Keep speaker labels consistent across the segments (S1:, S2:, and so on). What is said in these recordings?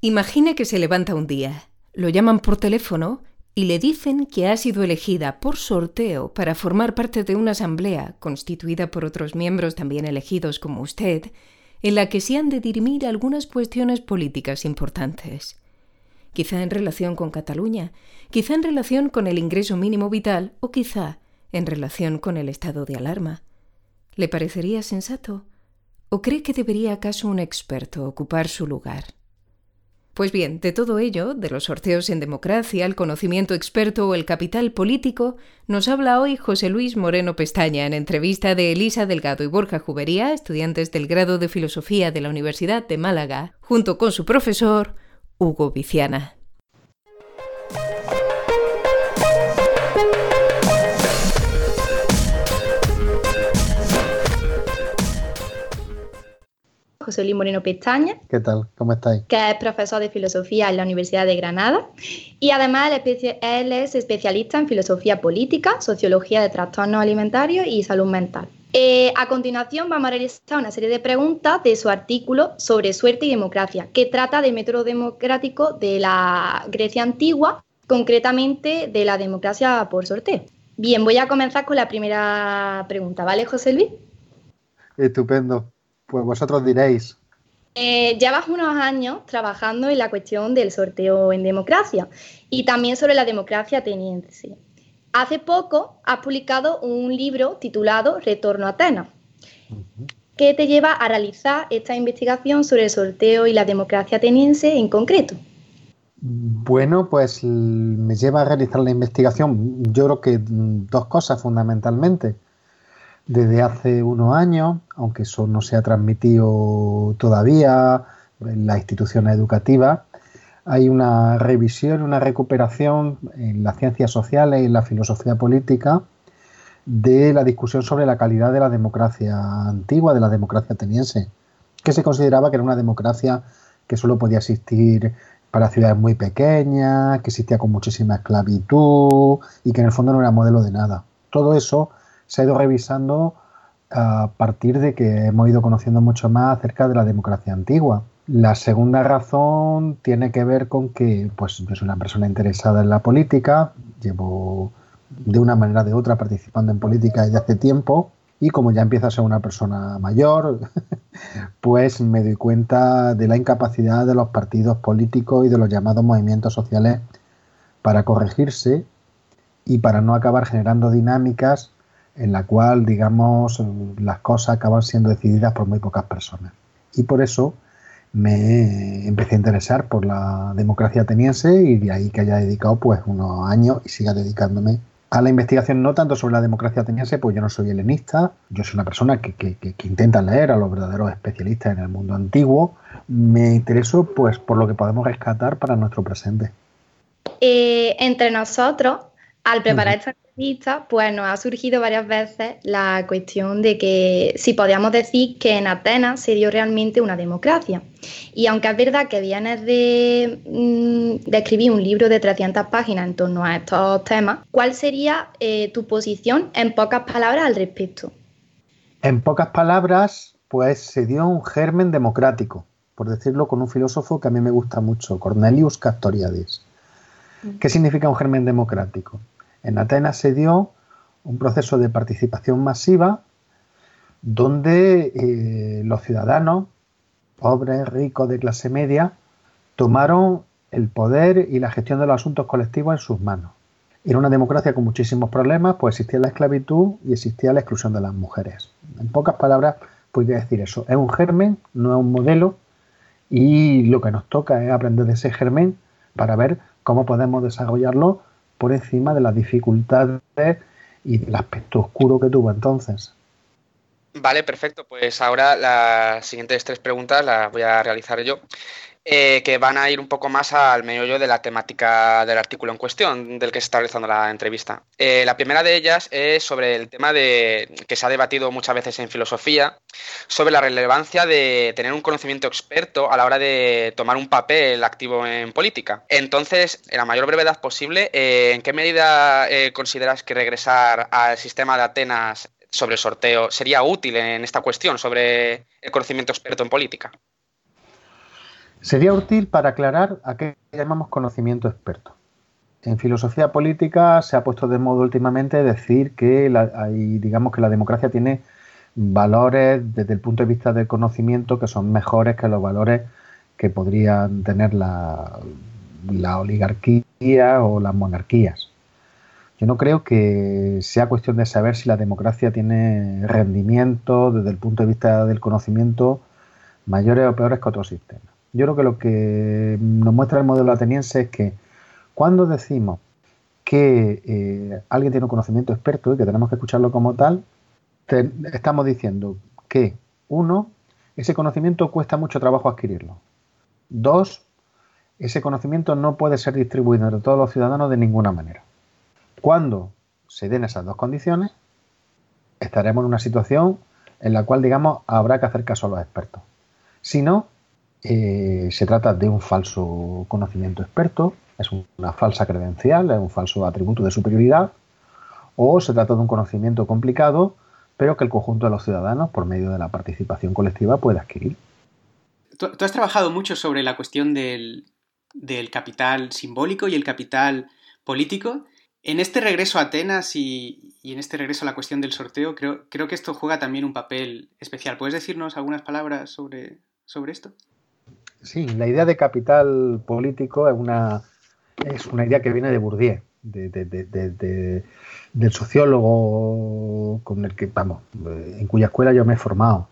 S1: Imagine que se levanta un día, lo llaman por teléfono y le dicen que ha sido elegida por sorteo para formar parte de una asamblea constituida por otros miembros también elegidos como usted, en la que se han de dirimir algunas cuestiones políticas importantes. Quizá en relación con Cataluña, quizá en relación con el ingreso mínimo vital o quizá en relación con el estado de alarma. ¿Le parecería sensato? ¿O cree que debería acaso un experto ocupar su lugar? Pues bien, de todo ello, de los sorteos en democracia, el conocimiento experto o el capital político, nos habla hoy José Luis Moreno Pestaña en entrevista de Elisa Delgado y Borja Jubería, estudiantes del grado de Filosofía de la Universidad de Málaga, junto con su profesor, Hugo Viciana.
S2: José Luis Moreno Pestaña.
S3: ¿Qué tal? ¿Cómo estáis?
S2: Que es profesor de filosofía en la Universidad de Granada. Y además él es especialista en filosofía política, sociología de trastornos alimentarios y salud mental. Eh, a continuación vamos a realizar una serie de preguntas de su artículo sobre suerte y democracia, que trata del método democrático de la Grecia antigua, concretamente de la democracia por sorteo. Bien, voy a comenzar con la primera pregunta, ¿vale, José Luis?
S3: Estupendo. Pues vosotros diréis.
S2: Eh, llevas unos años trabajando en la cuestión del sorteo en democracia y también sobre la democracia ateniense. Hace poco has publicado un libro titulado Retorno a Atenas, que te lleva a realizar esta investigación sobre el sorteo y la democracia ateniense en concreto.
S3: Bueno, pues me lleva a realizar la investigación, yo creo que dos cosas fundamentalmente desde hace unos años, aunque eso no se ha transmitido todavía en las instituciones educativas, hay una revisión, una recuperación en las ciencias sociales y en la filosofía política de la discusión sobre la calidad de la democracia antigua, de la democracia ateniense, que se consideraba que era una democracia que solo podía existir para ciudades muy pequeñas, que existía con muchísima esclavitud y que en el fondo no era modelo de nada. Todo eso se ha ido revisando a partir de que hemos ido conociendo mucho más acerca de la democracia antigua. La segunda razón tiene que ver con que pues, soy una persona interesada en la política, llevo de una manera o de otra participando en política desde hace tiempo y como ya empiezo a ser una persona mayor, pues me doy cuenta de la incapacidad de los partidos políticos y de los llamados movimientos sociales para corregirse y para no acabar generando dinámicas en la cual, digamos, las cosas acaban siendo decididas por muy pocas personas. Y por eso me empecé a interesar por la democracia ateniense y de ahí que haya dedicado pues unos años y siga dedicándome a la investigación no tanto sobre la democracia ateniense, pues yo no soy helenista, yo soy una persona que, que, intenta leer a los verdaderos especialistas en el mundo antiguo, me intereso pues por lo que podemos rescatar para nuestro presente.
S2: Eh, entre nosotros, al preparar esta pues nos ha surgido varias veces la cuestión de que si podíamos decir que en Atenas se dio realmente una democracia. Y aunque es verdad que vienes de, mm, de escribir un libro de 300 páginas en torno a estos temas, ¿cuál sería eh, tu posición en pocas palabras al respecto?
S3: En pocas palabras, pues se dio un germen democrático, por decirlo con un filósofo que a mí me gusta mucho, Cornelius Castoriadis. Mm. ¿Qué significa un germen democrático? En Atenas se dio un proceso de participación masiva donde eh, los ciudadanos, pobres, ricos, de clase media, tomaron el poder y la gestión de los asuntos colectivos en sus manos. Era una democracia con muchísimos problemas, pues existía la esclavitud y existía la exclusión de las mujeres. En pocas palabras, podría decir eso. Es un germen, no es un modelo, y lo que nos toca es aprender de ese germen para ver cómo podemos desarrollarlo por encima de las dificultades y del aspecto oscuro que tuvo entonces.
S4: Vale, perfecto. Pues ahora las siguientes tres preguntas las voy a realizar yo. Eh, que van a ir un poco más al meollo de la temática del artículo en cuestión, del que se está realizando la entrevista. Eh, la primera de ellas es sobre el tema de que se ha debatido muchas veces en filosofía, sobre la relevancia de tener un conocimiento experto a la hora de tomar un papel activo en política. Entonces, en la mayor brevedad posible, eh, ¿en qué medida consideras que regresar al sistema de Atenas sobre sorteo sería útil en esta cuestión sobre el conocimiento experto en política?
S3: Sería útil para aclarar a qué llamamos conocimiento experto. En filosofía política se ha puesto de modo últimamente decir que hay, digamos que la democracia tiene valores desde el punto de vista del conocimiento que son mejores que los valores que podrían tener la, la oligarquía o las monarquías. Yo no creo que sea cuestión de saber si la democracia tiene rendimiento desde el punto de vista del conocimiento mayores o peores que otros sistemas. Yo creo que lo que nos muestra el modelo ateniense es que cuando decimos que eh, alguien tiene un conocimiento experto y que tenemos que escucharlo como tal, estamos diciendo que, uno, ese conocimiento cuesta mucho trabajo adquirirlo. Dos, ese conocimiento no puede ser distribuido entre todos los ciudadanos de ninguna manera. Cuando se den esas dos condiciones, estaremos en una situación en la cual, digamos, habrá que hacer caso a los expertos. Si no, eh, se trata de un falso conocimiento experto, es una falsa credencial, es un falso atributo de superioridad, o se trata de un conocimiento complicado, pero que el conjunto de los ciudadanos, por medio de la participación colectiva, puede adquirir.
S5: Tú, has trabajado mucho sobre la cuestión del, capital simbólico y el capital político. En este regreso a Atenas y, en este regreso a la cuestión del sorteo, creo, que esto juega también un papel especial. ¿Puedes decirnos algunas palabras sobre esto?
S3: Sí, la idea de capital político es una, es una idea que viene de Bourdieu, del sociólogo con el que, vamos, en cuya escuela yo me he formado.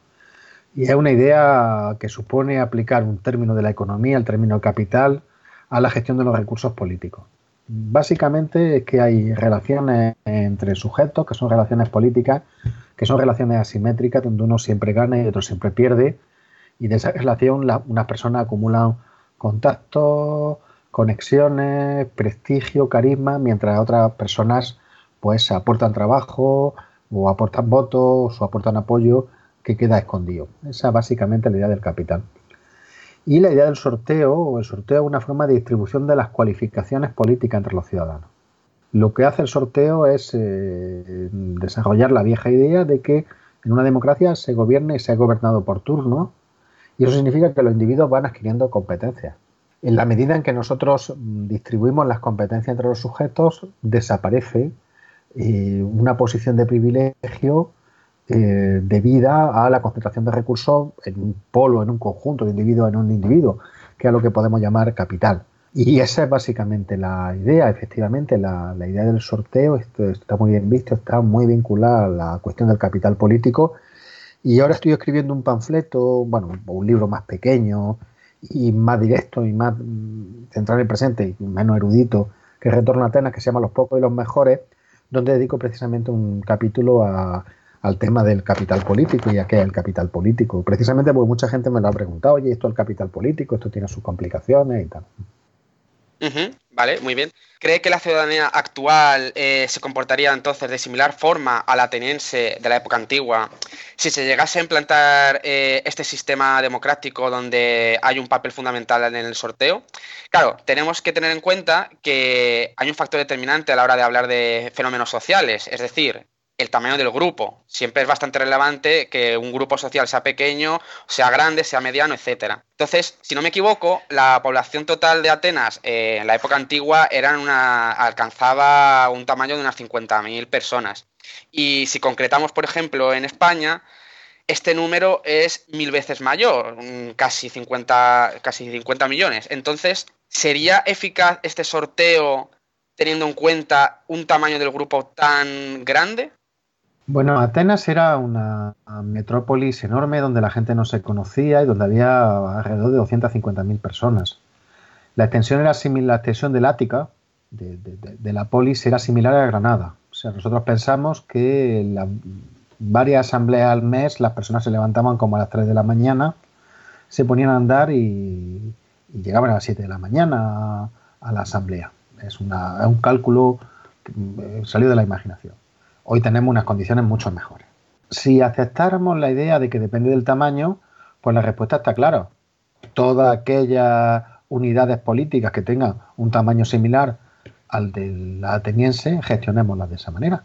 S3: Y es una idea que supone aplicar un término de la economía, el término capital, a la gestión de los recursos políticos. Básicamente es que hay relaciones entre sujetos, que son relaciones políticas, que son relaciones asimétricas, donde uno siempre gana y otro siempre pierde, y de esa relación unas personas acumulan contactos, conexiones, prestigio, carisma, mientras otras personas pues aportan trabajo o aportan votos o aportan apoyo que queda escondido. Esa es básicamente la idea del capital. Y la idea del sorteo, o el sorteo es una forma de distribución de las cualificaciones políticas entre los ciudadanos. Lo que hace el sorteo es eh, desarrollar la vieja idea de que en una democracia se gobierne y se ha gobernado por turno y eso significa que los individuos van adquiriendo competencias. En la medida en que nosotros mm, distribuimos las competencias entre los sujetos, desaparece eh, una posición de privilegio eh, debida a la concentración de recursos en un polo, en un conjunto de individuos, en un individuo, que es lo que podemos llamar capital. Y esa es básicamente la idea, efectivamente, la, idea del sorteo, esto está muy bien visto, está muy vinculada a la cuestión del capital político y ahora estoy escribiendo un panfleto, bueno, un libro más pequeño y más directo y más mm, centrado en el presente y menos erudito, que retorna a Atenas, que se llama Los pocos y los mejores, donde dedico precisamente un capítulo al tema del capital político y a qué es el capital político. Precisamente porque mucha gente me lo ha preguntado, oye, esto es el capital político, esto tiene sus complicaciones y tal
S4: vale, muy bien. ¿Cree que la ciudadanía actual eh, se comportaría entonces de similar forma a la ateniense de la época antigua si se llegase a implantar eh, este sistema democrático donde hay un papel fundamental en el sorteo? Claro, tenemos que tener en cuenta que hay un factor determinante a la hora de hablar de fenómenos sociales, es decir, el tamaño del grupo. Siempre es bastante relevante que un grupo social sea pequeño, sea grande, sea mediano, etcétera. Entonces, si no me equivoco, la población total de Atenas eh, en la época antigua era una, alcanzaba un tamaño de unas 50.000 personas. Y si concretamos, por ejemplo, en España, este número es mil veces mayor, casi 50, casi 50 millones. Entonces, ¿sería eficaz este sorteo teniendo en cuenta un tamaño del grupo tan grande?
S3: Bueno, Atenas era una metrópolis enorme donde la gente no se conocía y donde había alrededor de 250.000 personas. La extensión era similar, la extensión del Ática, de, la polis, era similar a Granada. O sea, nosotros pensamos que en varias asambleas al mes las personas se levantaban como a las 3 de la mañana, se ponían a andar y, llegaban a las 7 de la mañana a, la asamblea. Es, una, un cálculo que eh, salió de la imaginación hoy tenemos unas condiciones mucho mejores. Si aceptáramos la idea de que depende del tamaño, pues la respuesta está clara. Todas aquellas unidades políticas que tengan un tamaño similar al del ateniense, gestionémoslas de esa manera.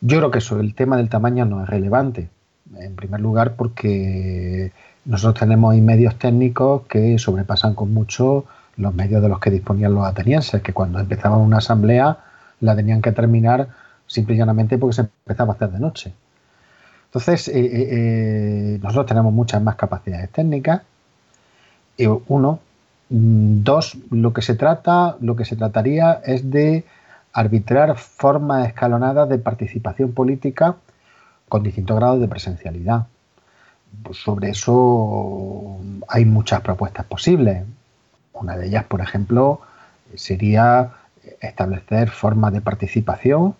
S3: Yo creo que el tema del tamaño no es relevante. En primer lugar, porque nosotros tenemos ahí medios técnicos que sobrepasan con mucho los medios de los que disponían los atenienses, que cuando empezaban una asamblea la tenían que terminar simple y llanamente porque se empezaba a hacer de noche. Entonces, eh, eh, eh, nosotros tenemos muchas más capacidades técnicas. uno. Mm, dos, lo que se trata, lo que se trataría es de arbitrar formas escalonadas de participación política con distintos grados de presencialidad. Pues sobre eso hay muchas propuestas posibles. Una de ellas, por ejemplo, sería establecer formas de participación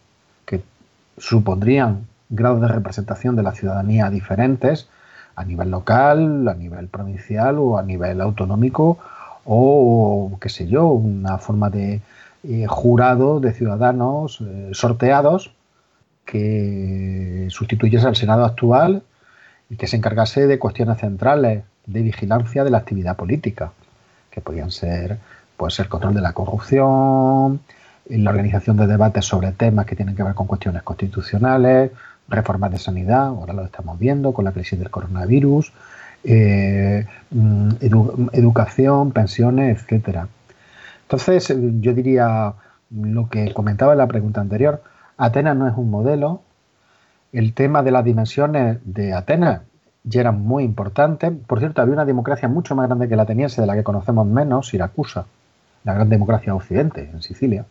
S3: supondrían grados de representación de la ciudadanía diferentes a nivel local, a nivel provincial o a nivel autonómico o, qué sé yo, una forma de eh, jurado de ciudadanos eh, sorteados que sustituyese al Senado actual y que se encargase de cuestiones centrales de vigilancia de la actividad política, que podían ser pues, el control de la corrupción, la organización de debates sobre temas que tienen que ver con cuestiones constitucionales, reformas de sanidad, ahora lo estamos viendo con la crisis del coronavirus, eh, mm, educación, pensiones, etcétera. Entonces, yo diría lo que comentaba en la pregunta anterior, Atenas no es un modelo, el tema de las dimensiones de Atenas ya era muy importante. Por cierto, había una democracia mucho más grande que la ateniense, de la que conocemos menos, Siracusa, la gran democracia occidente, en Sicilia.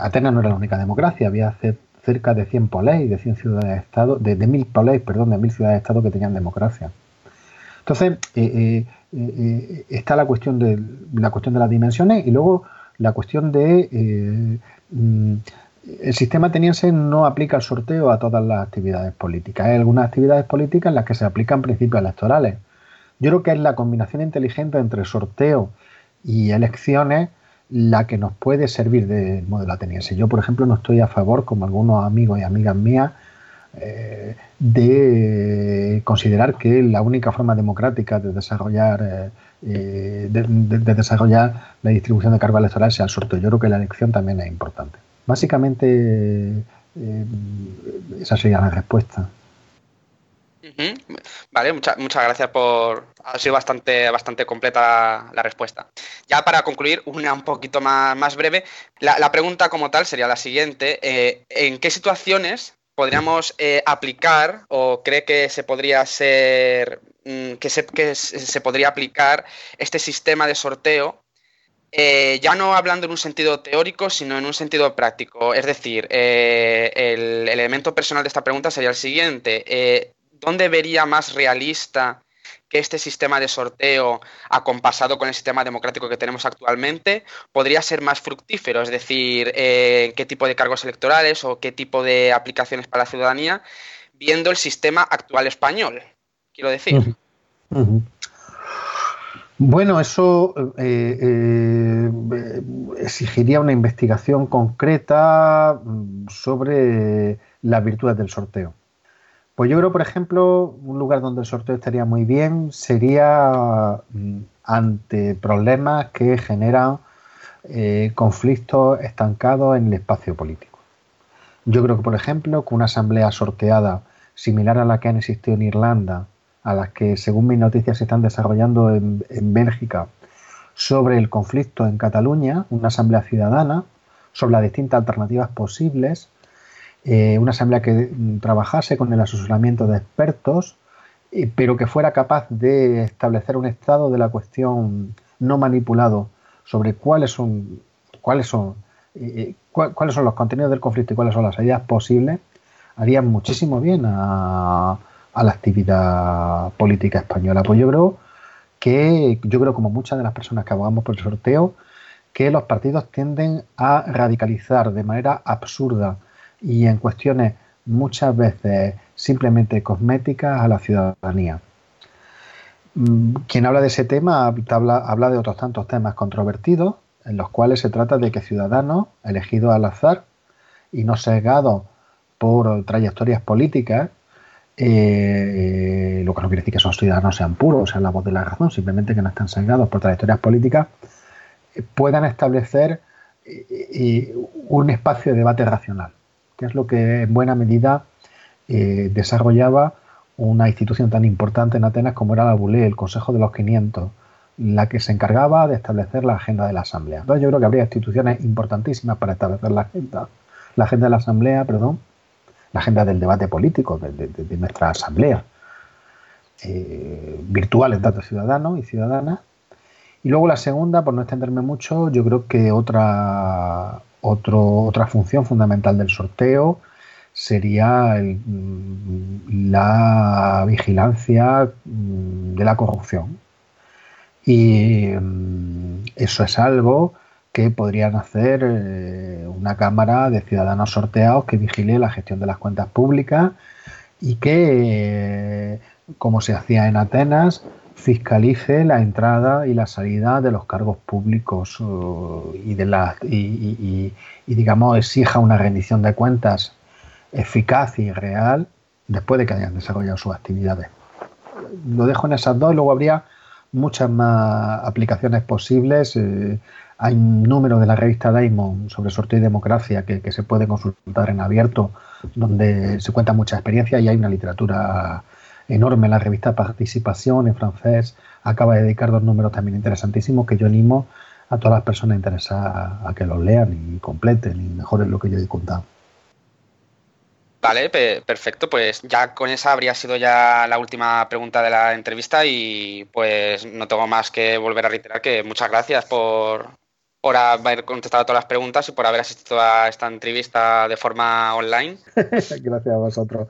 S3: Atenas no era la única democracia, había cerca de 100 poleis, de 100 ciudades-estado, de, de 1000 poleis, perdón, de 1000 ciudades-estado que tenían democracia. Entonces, eh, eh, eh, está la cuestión, de, la cuestión de las dimensiones y luego la cuestión de mm, el sistema ateniense no aplica el sorteo a todas las actividades políticas. Hay algunas actividades políticas en las que se aplican principios electorales. Yo creo que es la combinación inteligente entre sorteo y elecciones la que nos puede servir del modelo ateniense. Yo, por ejemplo, no estoy a favor, como algunos amigos y amigas mías, eh, de considerar que la única forma democrática de desarrollar eh, eh, de, desarrollar la distribución de cargo electoral sea el sorteo. Yo creo que la elección también es importante. Básicamente, esa sería la respuesta.
S4: Vale, muchas gracias por. Ha sido bastante, bastante completa la respuesta. Ya para concluir, una un poquito más, más breve. La, pregunta como tal sería la siguiente: eh, ¿En qué situaciones podríamos eh, aplicar o cree que se podría ser. Mm, que, se, que se podría aplicar este sistema de sorteo eh, ya no hablando en un sentido teórico, sino en un sentido práctico. Es decir, el elemento personal de esta pregunta sería el siguiente. ¿Dónde vería más realista que este sistema de sorteo acompasado con el sistema democrático que tenemos actualmente podría ser más fructífero? Es decir, eh, qué tipo de cargos electorales o qué tipo de aplicaciones para la ciudadanía, viendo el sistema actual español, quiero decir.
S3: Bueno, eso eh, eh, exigiría una investigación concreta sobre las virtudes del sorteo. Pues yo creo, por ejemplo, un lugar donde el sorteo estaría muy bien sería mm, ante problemas que generan eh, conflictos estancados en el espacio político. Yo creo que, por ejemplo, con una asamblea sorteada similar a la que han existido en Irlanda, a las que, según mis noticias, se están desarrollando en, en Bélgica, sobre el conflicto en Cataluña, una asamblea ciudadana, sobre las distintas alternativas posibles, eh, una asamblea que mm, trabajase con el asesoramiento de expertos, pero que fuera capaz de establecer un estado de la cuestión no manipulado sobre cuáles son, cuáles son, eh, cuáles son los contenidos del conflicto y cuáles son las salidas posibles, haría muchísimo bien a, a la actividad política española. Pues yo creo que, yo creo como muchas de las personas que abogamos por el sorteo, que los partidos tienden a radicalizar de manera absurda y en cuestiones muchas veces simplemente cosméticas a la ciudadanía. Mm, quien habla de ese tema habla, de otros tantos temas controvertidos, en los cuales se trata de que ciudadanos elegidos al azar y no sesgados por trayectorias políticas, eh, lo que no quiere decir que esos ciudadanos sean puros, sean la voz de la razón, simplemente que no están sesgados por trayectorias políticas, eh, puedan establecer eh, un espacio de debate racional que es lo que en buena medida eh, desarrollaba una institución tan importante en Atenas como era la BULE, el Consejo de los 500, la que se encargaba de establecer la agenda de la Asamblea. Entonces yo creo que habría instituciones importantísimas para establecer la agenda, la agenda de la Asamblea, perdón, la agenda del debate político de, nuestra Asamblea, eh, virtual en tanto ciudadanos y ciudadanas. Y luego la segunda, por no extenderme mucho, yo creo que otra, otra función fundamental del sorteo sería mm, la vigilancia mm, de la corrupción. Y mm, eso es algo que podrían hacer eh, una Cámara de Ciudadanos Sorteados que vigile la gestión de las cuentas públicas y que, como se hacía en Atenas, fiscalice la entrada y la salida de los cargos públicos uh, y, de la, y, digamos, exija una rendición de cuentas eficaz y real después de que hayan desarrollado sus actividades. Lo dejo en esas dos y luego habría muchas más aplicaciones posibles. Eh, hay un número de la revista Daimon sobre sorteo y democracia que, se puede consultar en abierto, donde se cuenta mucha experiencia y hay una literatura enorme. La revista Participación en francés acaba de dedicar dos números también interesantísimos que yo animo a todas las personas interesadas a que los lean y completen y mejoren lo que yo he contado.
S4: Vale, perfecto. Pues ya con esa habría sido ya la última pregunta de la entrevista y pues no tengo más que volver a reiterar que muchas gracias por, por haber contestado todas las preguntas y por haber asistido a esta entrevista de forma online.
S3: gracias a vosotros.